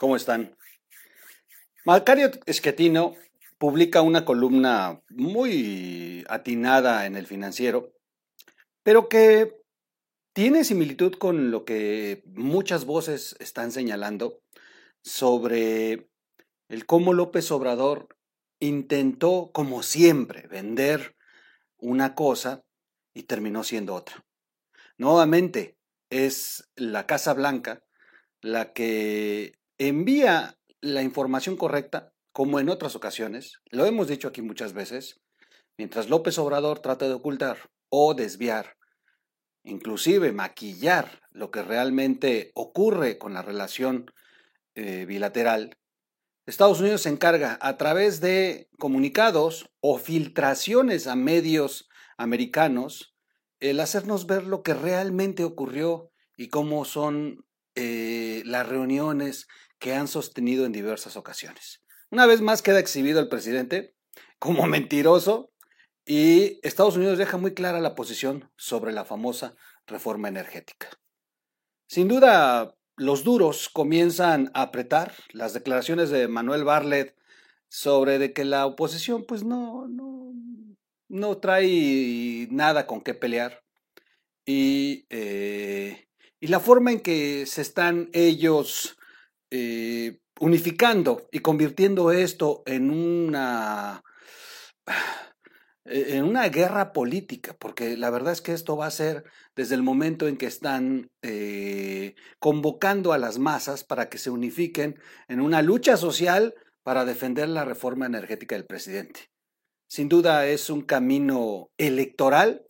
¿Cómo están? Macario Schettino publica una columna muy atinada en el financiero, pero que tiene similitud con lo que muchas voces están señalando sobre el cómo López Obrador intentó, como siempre, vender una cosa y terminó siendo otra. Nuevamente, es la Casa Blanca la que envía la información correcta, como en otras ocasiones, lo hemos dicho aquí muchas veces, mientras López Obrador trata de ocultar o desviar, inclusive maquillar lo que realmente ocurre con la relación eh, bilateral, Estados Unidos se encarga a través de comunicados o filtraciones a medios americanos el hacernos ver lo que realmente ocurrió y cómo son eh, las reuniones que han sostenido en diversas ocasiones. Una vez más queda exhibido el presidente como mentiroso y Estados Unidos deja muy clara la posición sobre la famosa reforma energética. Sin duda, los duros comienzan a apretar las declaraciones de Manuel Barlet sobre de que la oposición pues no, no, no trae nada con qué pelear y, eh, y la forma en que se están ellos eh, unificando y convirtiendo esto en una en una guerra política, porque la verdad es que esto va a ser desde el momento en que están eh, convocando a las masas para que se unifiquen en una lucha social para defender la reforma energética del presidente. Sin duda es un camino electoral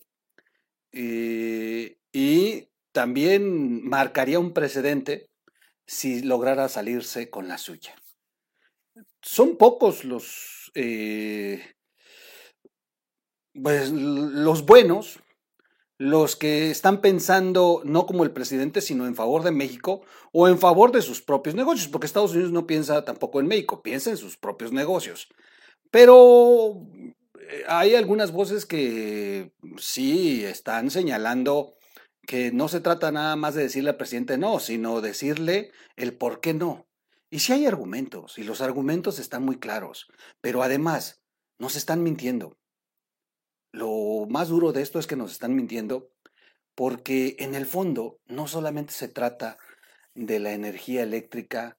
eh, y también marcaría un precedente si lograra salirse con la suya. Son pocos los, eh, pues, los buenos, los que están pensando no como el presidente, sino en favor de México o en favor de sus propios negocios, porque Estados Unidos no piensa tampoco en México, piensa en sus propios negocios. Pero eh, hay algunas voces que sí están señalando que no se trata nada más de decirle al presidente no, sino decirle el por qué no. Y sí hay argumentos, y los argumentos están muy claros, pero además nos están mintiendo. Lo más duro de esto es que nos están mintiendo porque en el fondo no solamente se trata de la energía eléctrica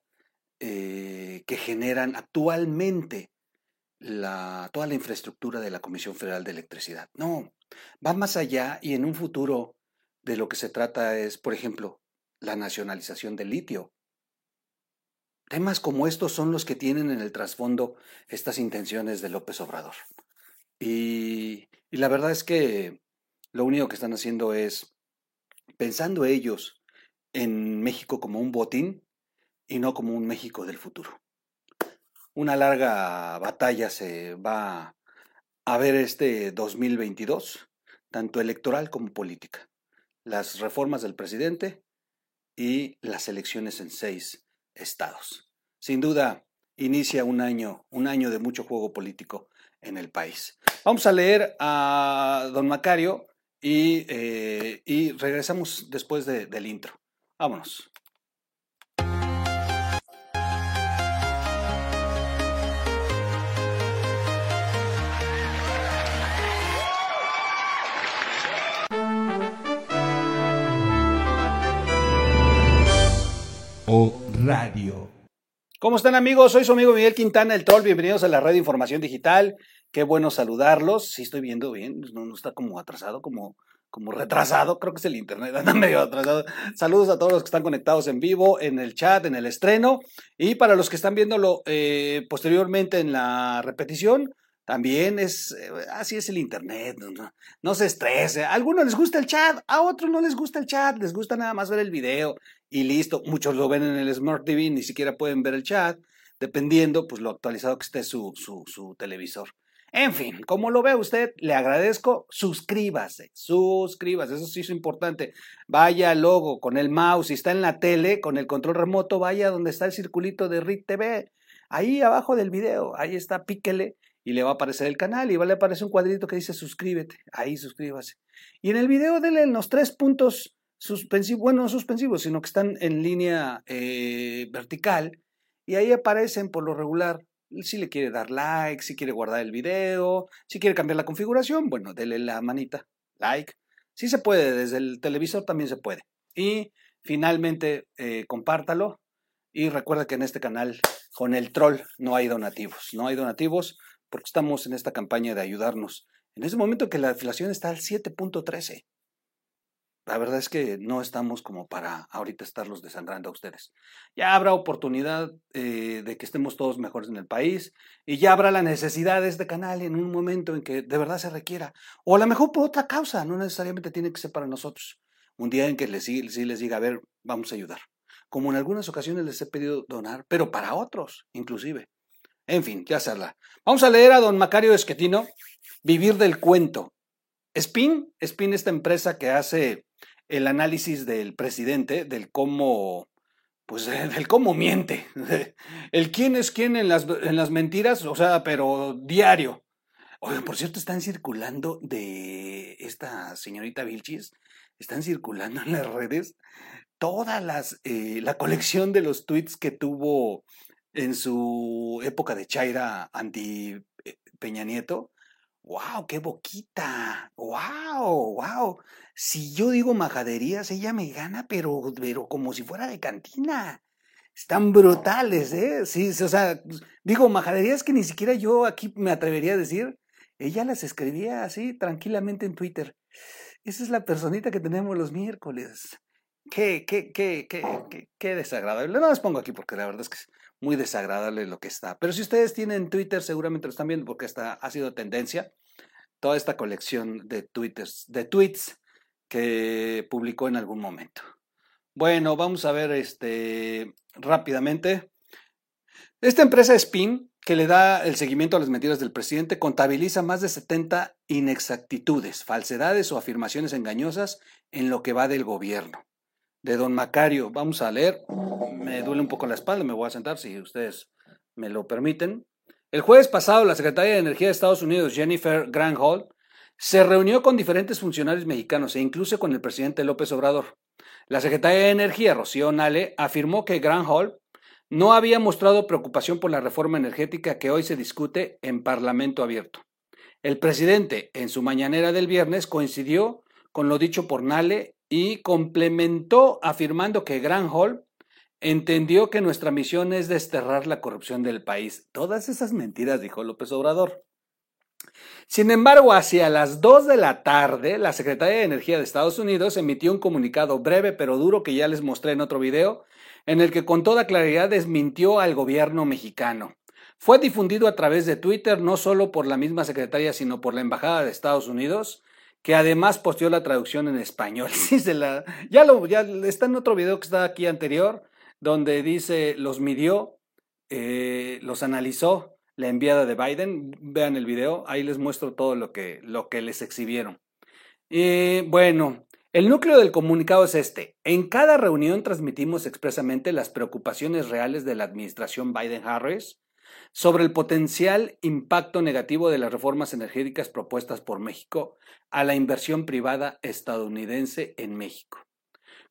eh, que generan actualmente la, toda la infraestructura de la Comisión Federal de Electricidad. No, va más allá y en un futuro de lo que se trata es, por ejemplo, la nacionalización del litio. Temas como estos son los que tienen en el trasfondo estas intenciones de López Obrador. Y, y, la verdad es que lo único que están haciendo es, pensando ellos en México como un botín y no como un México del futuro. Una larga batalla se va a ver este 2022, tanto electoral como política las reformas del presidente y las elecciones en seis estados. Sin duda, inicia un año, un año de mucho juego político en el país. Vamos a leer a don Macario y, eh, y regresamos después del intro. Vámonos. Radio. ¿Cómo están amigos? Soy su amigo Miguel Quintana, el Troll. Bienvenidos a la red de información digital. Qué bueno saludarlos. Sí estoy viendo bien, no, no está como atrasado, como, como retrasado. Creo que es el internet, anda medio atrasado. Saludos a todos los que están conectados en vivo, en el chat, en el estreno. Y para los que están viéndolo eh, posteriormente en la repetición, también es, eh, así es el Internet, no, se estrese. A algunos les gusta el chat, a otros no les gusta el chat, les gusta nada más ver el video y listo. Muchos lo ven en el Smart TV, ni siquiera pueden ver el chat, dependiendo pues lo actualizado que esté su, su, televisor. En fin, como lo ve usted, le agradezco, suscríbase, suscríbase, eso sí es importante. Vaya al logo con el mouse, si está en la tele, con el control remoto, vaya donde está el circulito de RIT TV, ahí abajo del video, ahí está, píquele y le va a aparecer el canal y va a aparecer un cuadrito que dice suscríbete, ahí suscríbase. Y en el video denle los tres puntos suspensivos, bueno, no suspensivos, sino que están en línea eh, vertical y ahí aparecen por lo regular si le quiere dar like, si quiere guardar el video, si quiere cambiar la configuración, bueno, dele la manita, like. Sí se puede, desde el televisor también se puede. Y finalmente, eh, compártalo. Y recuerda que en este canal, con el troll, no hay donativos. No hay donativos porque estamos en esta campaña de ayudarnos. En ese momento que la inflación está al 7.13. La verdad es que no estamos como para ahorita estarlos desangrando a ustedes. Ya habrá oportunidad eh, de que estemos todos mejores en el país y ya habrá la necesidad de este canal en un momento en que de verdad se requiera. O a lo mejor por otra causa, no necesariamente tiene que ser para nosotros. Un día en que les, sí les diga, a ver, vamos a ayudar. Como en algunas ocasiones les he pedido donar, pero para otros, inclusive. En fin, ya será. Vamos a leer a don Macario Esquetino, Vivir del Cuento. Spin, Spin, esta empresa que hace el análisis del presidente, del cómo, pues del cómo miente, el quién es quién en las, en las mentiras, o sea, pero diario. Oigan, por cierto, están circulando de esta señorita Vilchis, están circulando en las redes todas las, eh, la colección de los tweets que tuvo en su época de Chaira anti eh, Peña Nieto, ¡Wow! ¡Qué boquita! ¡Wow! ¡Wow! Si yo digo majaderías, ella me gana, pero, pero como si fuera de cantina. Están brutales, ¿eh? Sí, o sea, digo majaderías que ni siquiera yo aquí me atrevería a decir. Ella las escribía así tranquilamente en Twitter. Esa es la personita que tenemos los miércoles. Qué, qué, qué, qué, qué, desagradable. No las pongo aquí porque la verdad es que muy desagradable lo que está. Pero si ustedes tienen Twitter, seguramente lo están viendo porque esta ha sido tendencia. Toda esta colección de, twitters, de tweets que publicó en algún momento. Bueno, vamos a ver este rápidamente. Esta empresa Spin, que le da el seguimiento a las mentiras del presidente, contabiliza más de 70 inexactitudes, falsedades o afirmaciones engañosas en lo que va del gobierno de don Macario. Vamos a leer. Me duele un poco la espalda, me voy a sentar si ustedes me lo permiten. El jueves pasado, la secretaria de Energía de Estados Unidos, Jennifer Granholm, se reunió con diferentes funcionarios mexicanos e incluso con el presidente López Obrador. La secretaria de Energía, Rocío Nale, afirmó que Granholm no había mostrado preocupación por la reforma energética que hoy se discute en Parlamento abierto. El presidente, en su mañanera del viernes, coincidió con lo dicho por Nale y complementó afirmando que Granholm entendió que nuestra misión es desterrar la corrupción del país. Todas esas mentiras, dijo López Obrador. Sin embargo, hacia las 2 de la tarde, la Secretaría de Energía de Estados Unidos emitió un comunicado breve pero duro que ya les mostré en otro video, en el que con toda claridad desmintió al gobierno mexicano. Fue difundido a través de Twitter no solo por la misma secretaria, sino por la Embajada de Estados Unidos, que además posteó la traducción en español. ya lo, está en otro video que está aquí anterior, donde dice los midió, eh, los analizó la enviada de Biden. Vean el video, ahí les muestro todo lo que, les exhibieron. Bueno, el núcleo del comunicado es este. En cada reunión transmitimos expresamente las preocupaciones reales de la administración Biden-Harris sobre el potencial impacto negativo de las reformas energéticas propuestas por México a la inversión privada estadounidense en México.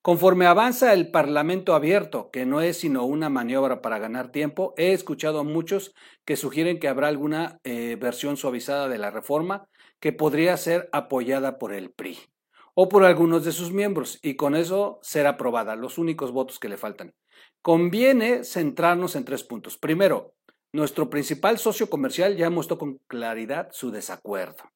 Conforme avanza el Parlamento abierto, que no es sino una maniobra para ganar tiempo, he escuchado a muchos que sugieren que habrá alguna eh, versión suavizada de la reforma que podría ser apoyada por el PRI o por algunos de sus miembros y con eso ser aprobada, los únicos votos que le faltan. Conviene centrarnos en tres puntos. Primero, nuestro principal socio comercial ya mostró con claridad su desacuerdo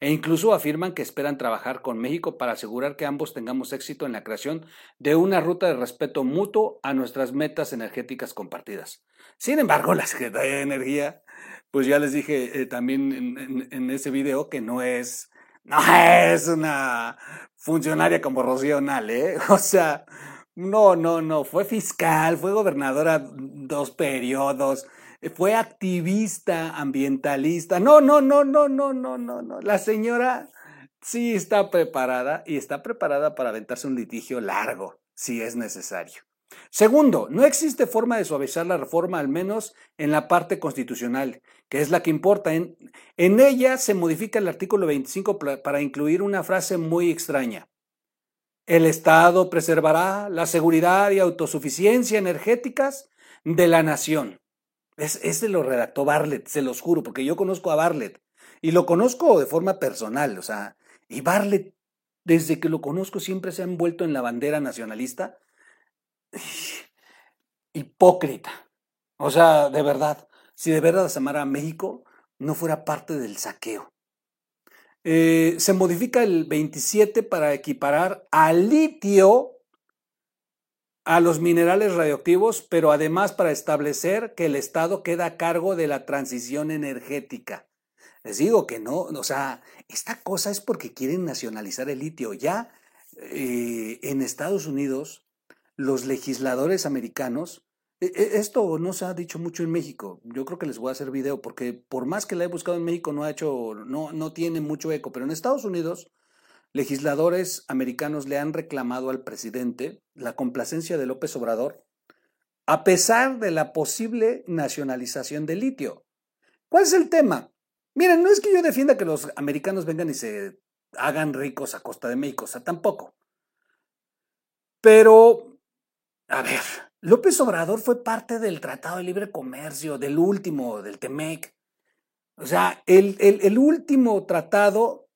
e incluso afirman que esperan trabajar con México para asegurar que ambos tengamos éxito en la creación de una ruta de respeto mutuo a nuestras metas energéticas compartidas. Sin embargo, la Secretaría de Energía, pues ya les dije eh, también en, ese video que no es, no es una funcionaria como Rocío Nale, ¿eh? o sea, no, no, no, fue fiscal, fue gobernadora dos periodos, fue activista ambientalista. No, no, no, no, no, no, no, no. La señora sí está preparada y está preparada para aventarse un litigio largo, si es necesario. Segundo, no existe forma de suavizar la reforma, al menos en la parte constitucional, que es la que importa. En, en ella se modifica el artículo 25 para incluir una frase muy extraña. El Estado preservará la seguridad y autosuficiencia energéticas de la nación. Es, ese lo redactó Bartlett, se los juro, porque yo conozco a Bartlett y lo conozco de forma personal, o sea, y Bartlett, desde que lo conozco, siempre se ha envuelto en la bandera nacionalista. Hipócrita. O sea, de verdad, si de verdad amara a México, no fuera parte del saqueo. Eh, se modifica el 27 para equiparar al litio a los minerales radioactivos, pero además para establecer que el Estado queda a cargo de la transición energética. Les digo que no, o sea, esta cosa es porque quieren nacionalizar el litio. Ya eh, en Estados Unidos, los legisladores americanos, e, e, esto no se ha dicho mucho en México. Yo creo que les voy a hacer video porque por más que la he buscado en México no ha hecho, no, no tiene mucho eco, pero en Estados Unidos legisladores americanos le han reclamado al presidente la complacencia de López Obrador a pesar de la posible nacionalización del litio. ¿Cuál es el tema? Miren, no es que yo defienda que los americanos vengan y se hagan ricos a costa de México, o sea, tampoco. Pero, a ver, López Obrador fue parte del Tratado de Libre Comercio, del último, del TEMEC. O sea, el, el último tratado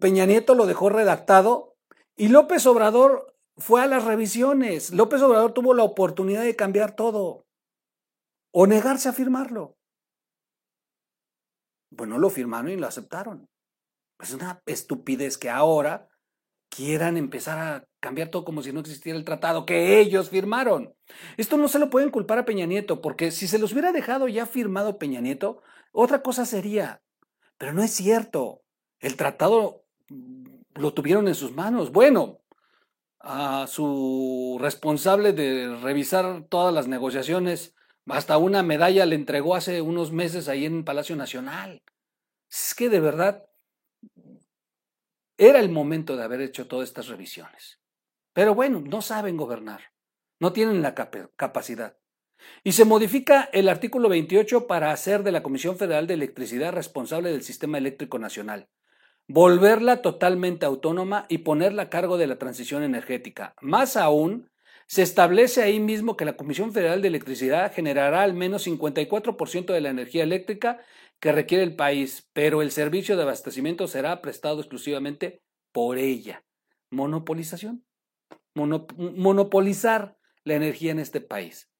Peña Nieto lo dejó redactado y López Obrador fue a las revisiones. López Obrador tuvo la oportunidad de cambiar todo o negarse a firmarlo. Bueno, lo firmaron y lo aceptaron. Es una estupidez que ahora quieran empezar a cambiar todo como si no existiera el tratado que ellos firmaron. Esto no se lo pueden culpar a Peña Nieto, porque si se los hubiera dejado ya firmado Peña Nieto, otra cosa sería. Pero no es cierto. El tratado lo tuvieron en sus manos. Bueno, a su responsable de revisar todas las negociaciones, hasta una medalla le entregó hace unos meses ahí en Palacio Nacional. Es que de verdad era el momento de haber hecho todas estas revisiones. Pero bueno, no saben gobernar, no tienen la capacidad. Y se modifica el artículo 28 para hacer de la Comisión Federal de Electricidad responsable del Sistema Eléctrico Nacional volverla totalmente autónoma y ponerla a cargo de la transición energética. Más aún, se establece ahí mismo que la Comisión Federal de Electricidad generará al menos 54% de la energía eléctrica que requiere el país, pero el servicio de abastecimiento será prestado exclusivamente por ella. Monopolización. monopolizar la energía en este país.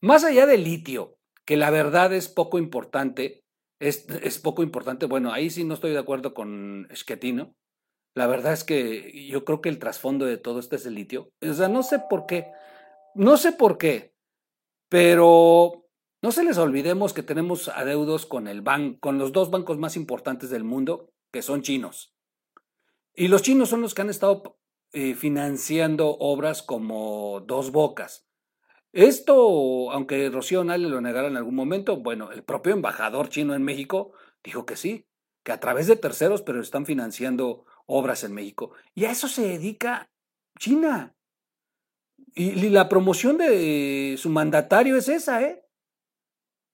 Más allá del litio, que la verdad es poco importante, es, poco importante. Bueno, ahí sí no estoy de acuerdo con Schettino. La verdad es que yo creo que el trasfondo de todo esto es el litio. O sea, no sé por qué. No sé por qué. Pero no se les olvidemos que tenemos adeudos con el ban, con los dos bancos más importantes del mundo, que son chinos. Y los chinos son los que han estado eh, financiando obras como Dos Bocas, esto, aunque Rocío Nale lo negara en algún momento, bueno, el propio embajador chino en México dijo que sí, que a través de terceros, pero están financiando obras en México. Y a eso se dedica China. Y, la promoción de su mandatario es esa, ¿eh?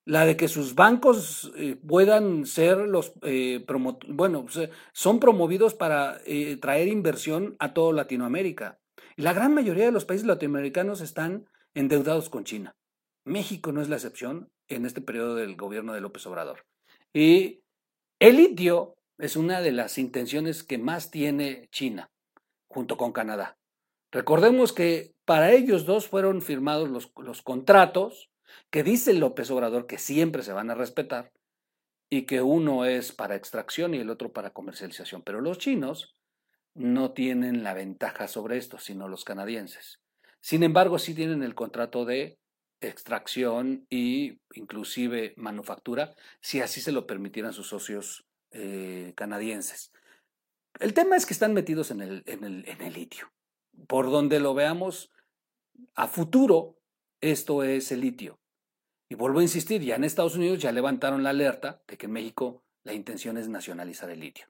La de que sus bancos eh, puedan ser los, eh, bueno, son promovidos para eh, traer inversión a toda Latinoamérica. La gran mayoría de los países latinoamericanos están endeudados con China. México no es la excepción en este periodo del gobierno de López Obrador. Y el litio es una de las intenciones que más tiene China, junto con Canadá. Recordemos que para ellos dos fueron firmados los, los contratos que dice López Obrador que siempre se van a respetar y que uno es para extracción y el otro para comercialización. Pero los chinos no tienen la ventaja sobre esto, sino los canadienses. Sin embargo, sí tienen el contrato de extracción e inclusive manufactura, si así se lo permitieran sus socios eh, canadienses. El tema es que están metidos en el, en, el, en el litio. Por donde lo veamos, a futuro, esto es el litio. Y vuelvo a insistir, ya en Estados Unidos ya levantaron la alerta de que en México la intención es nacionalizar el litio.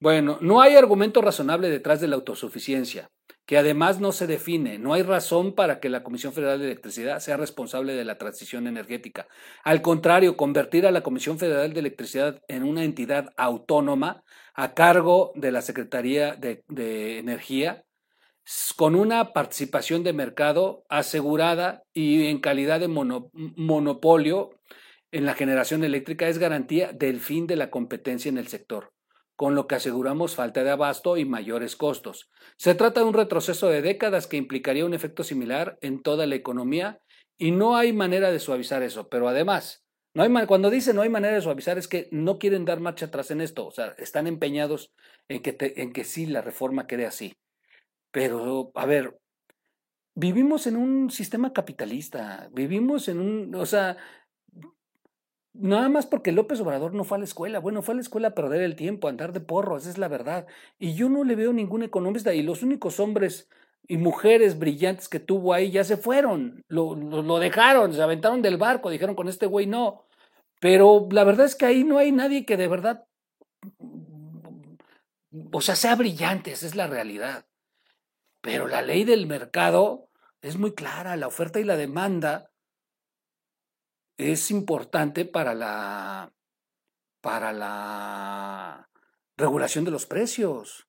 Bueno, no hay argumento razonable detrás de la autosuficiencia que además no se define. No hay razón para que la Comisión Federal de Electricidad sea responsable de la transición energética. Al contrario, convertir a la Comisión Federal de Electricidad en una entidad autónoma a cargo de la Secretaría de, Energía con una participación de mercado asegurada y en calidad de monopolio en la generación eléctrica es garantía del fin de la competencia en el sector, con lo que aseguramos falta de abasto y mayores costos. Se trata de un retroceso de décadas que implicaría un efecto similar en toda la economía y no hay manera de suavizar eso, pero además, cuando dice no hay manera de suavizar es que no quieren dar marcha atrás en esto, o sea, están empeñados en que, en que sí la reforma quede así. Pero, a ver, vivimos en un sistema capitalista, vivimos en un, o sea, nada más porque López Obrador no fue a la escuela, bueno, fue a la escuela a perder el tiempo, a andar de porro, esa es la verdad. Y yo no le veo ningún economista y los únicos hombres y mujeres brillantes que tuvo ahí ya se fueron, lo, lo, dejaron, se aventaron del barco, dijeron con este güey no. Pero la verdad es que ahí no hay nadie que de verdad, o sea, sea brillante, esa es la realidad. Pero la ley del mercado es muy clara, la oferta y la demanda es importante para la, para la regulación de los precios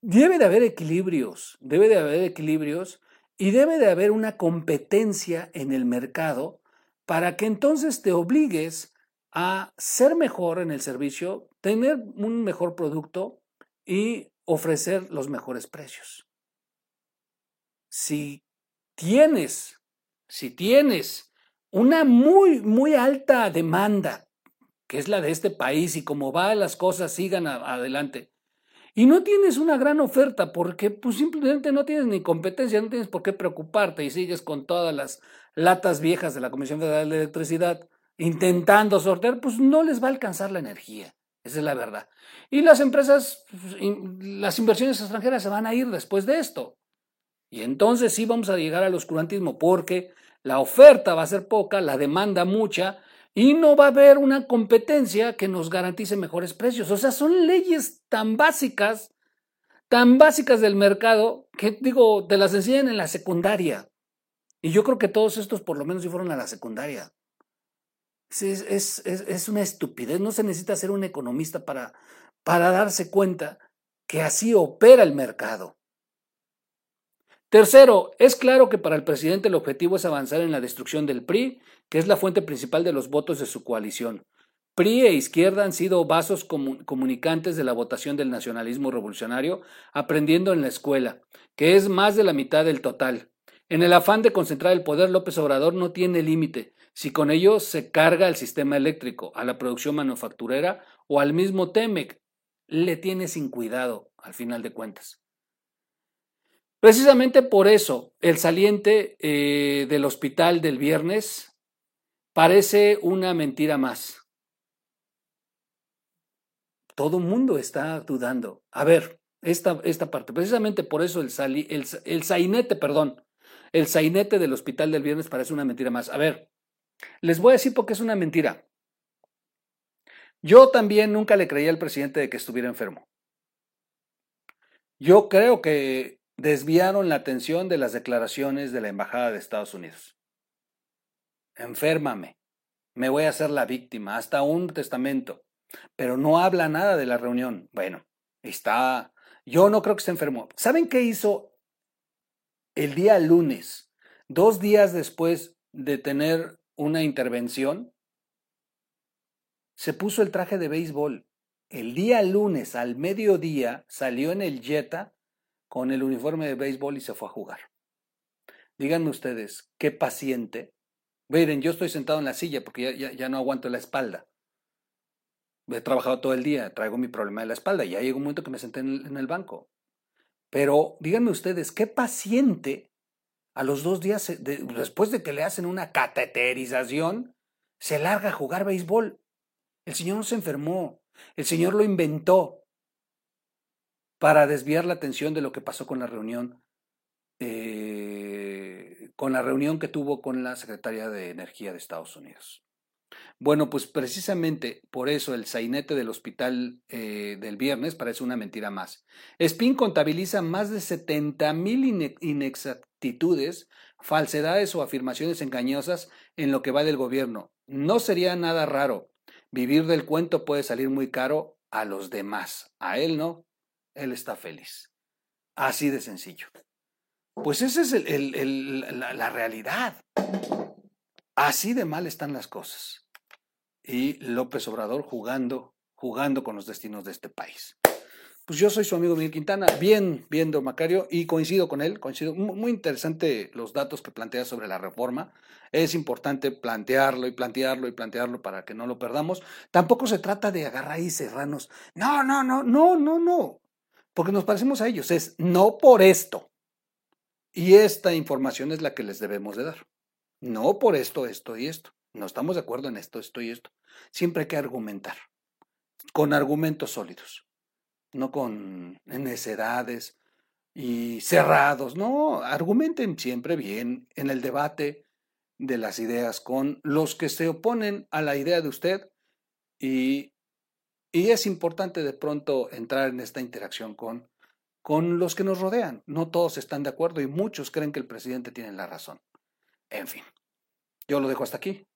debe de haber equilibrios, debe de haber equilibrios y debe de haber una competencia en el mercado para que entonces te obligues a ser mejor en el servicio, tener un mejor producto y ofrecer los mejores precios. Si tienes, si tienes una muy, muy alta demanda, que es la de este país, y como va las cosas sigan adelante, y no tienes una gran oferta porque pues simplemente no tienes ni competencia, no tienes por qué preocuparte y sigues con todas las latas viejas de la Comisión Federal de Electricidad intentando sortear, pues no les va a alcanzar la energía. Esa es la verdad. Y las empresas, pues, las inversiones extranjeras se van a ir después de esto. Y entonces sí vamos a llegar al oscurantismo porque la oferta va a ser poca, la demanda mucha y no va a haber una competencia que nos garantice mejores precios. O sea, son leyes tan básicas, tan básicas del mercado, que digo, te las enseñan en la secundaria. Y yo creo que todos estos por lo menos sí fueron a la secundaria. Es, es, una estupidez, no se necesita ser un economista para, para darse cuenta que así opera el mercado. Tercero, es claro que para el presidente el objetivo es avanzar en la destrucción del PRI, que es la fuente principal de los votos de su coalición. PRI e izquierda han sido vasos comunicantes de la votación del nacionalismo revolucionario, aprendiendo en la escuela, que es más de la mitad del total. En el afán de concentrar el poder, López Obrador no tiene límite, si con ello se carga al sistema eléctrico, a la producción manufacturera o al mismo TEMEC. Le tiene sin cuidado, al final de cuentas. Precisamente por eso, el saliente eh, del hospital del viernes parece una mentira más. Todo el mundo está dudando. A ver, esta, esta parte, precisamente por eso el, el, el sainete, perdón, el sainete del hospital del viernes parece una mentira más. A ver, les voy a decir por qué es una mentira. Yo también nunca le creía al presidente de que estuviera enfermo. Yo creo que desviaron la atención de las declaraciones de la Embajada de Estados Unidos. Enférmame, me voy a hacer la víctima, hasta un testamento, pero no habla nada de la reunión. Bueno, está, yo no creo que esté enfermo. ¿Saben qué hizo el día lunes, dos días después de tener una intervención? Se puso el traje de béisbol. El día lunes al mediodía salió en el Jetta con el uniforme de béisbol y se fue a jugar. Díganme ustedes, qué paciente. Miren, yo estoy sentado en la silla porque ya, no aguanto la espalda. He trabajado todo el día, traigo mi problema de la espalda y ya llegó un momento que me senté en el, banco. Pero díganme ustedes, qué paciente a los dos días, después de que le hacen una cateterización, se larga a jugar béisbol. El Señor no se enfermó, el Señor lo inventó para desviar la atención de lo que pasó con la reunión, eh, con la reunión que tuvo con la Secretaría de Energía de Estados Unidos. Bueno, pues precisamente por eso el sainete del hospital eh, del viernes parece una mentira más. Spin contabiliza más de 70 mil inexactitudes, falsedades o afirmaciones engañosas en lo que va del gobierno. No sería nada raro. Vivir del cuento puede salir muy caro a los demás. A él no él está feliz. Así de sencillo. Pues esa es la, realidad. Así de mal están las cosas. Y López Obrador jugando, jugando con los destinos de este país. Pues yo soy su amigo Miguel Quintana, bien viendo Macario, y coincido con él, coincido. Muy interesante los datos que plantea sobre la reforma. Es importante plantearlo y plantearlo y plantearlo para que no lo perdamos. Tampoco se trata de agarrar y cerrarnos. No, no, no, no, no, no. Porque nos parecemos a ellos. Es no por esto. Y esta información es la que les debemos de dar. No por esto, esto y esto. No estamos de acuerdo en esto, esto y esto. Siempre hay que argumentar. Con argumentos sólidos no con necedades y cerrados, no, argumenten siempre bien en el debate de las ideas con los que se oponen a la idea de usted y, y es importante de pronto entrar en esta interacción con, con los que nos rodean. No todos están de acuerdo y muchos creen que el presidente tiene la razón. En fin, yo lo dejo hasta aquí.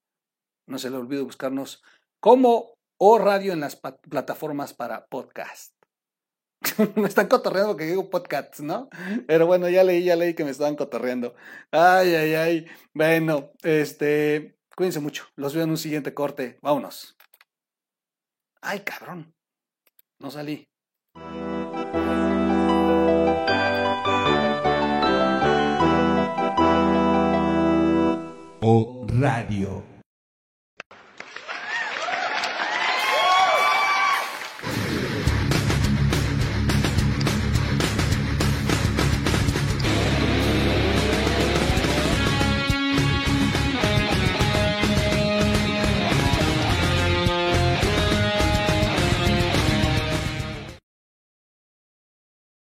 No se le olvide buscarnos como o radio en las plataformas para podcast. me están cotorreando que digo podcasts, ¿no? Pero bueno, ya leí, ya leí que me estaban cotorreando. Ay, ay, ay. Bueno, este, cuídense mucho. Los veo en un siguiente corte. Vámonos. Ay, cabrón. No salí. O Radio.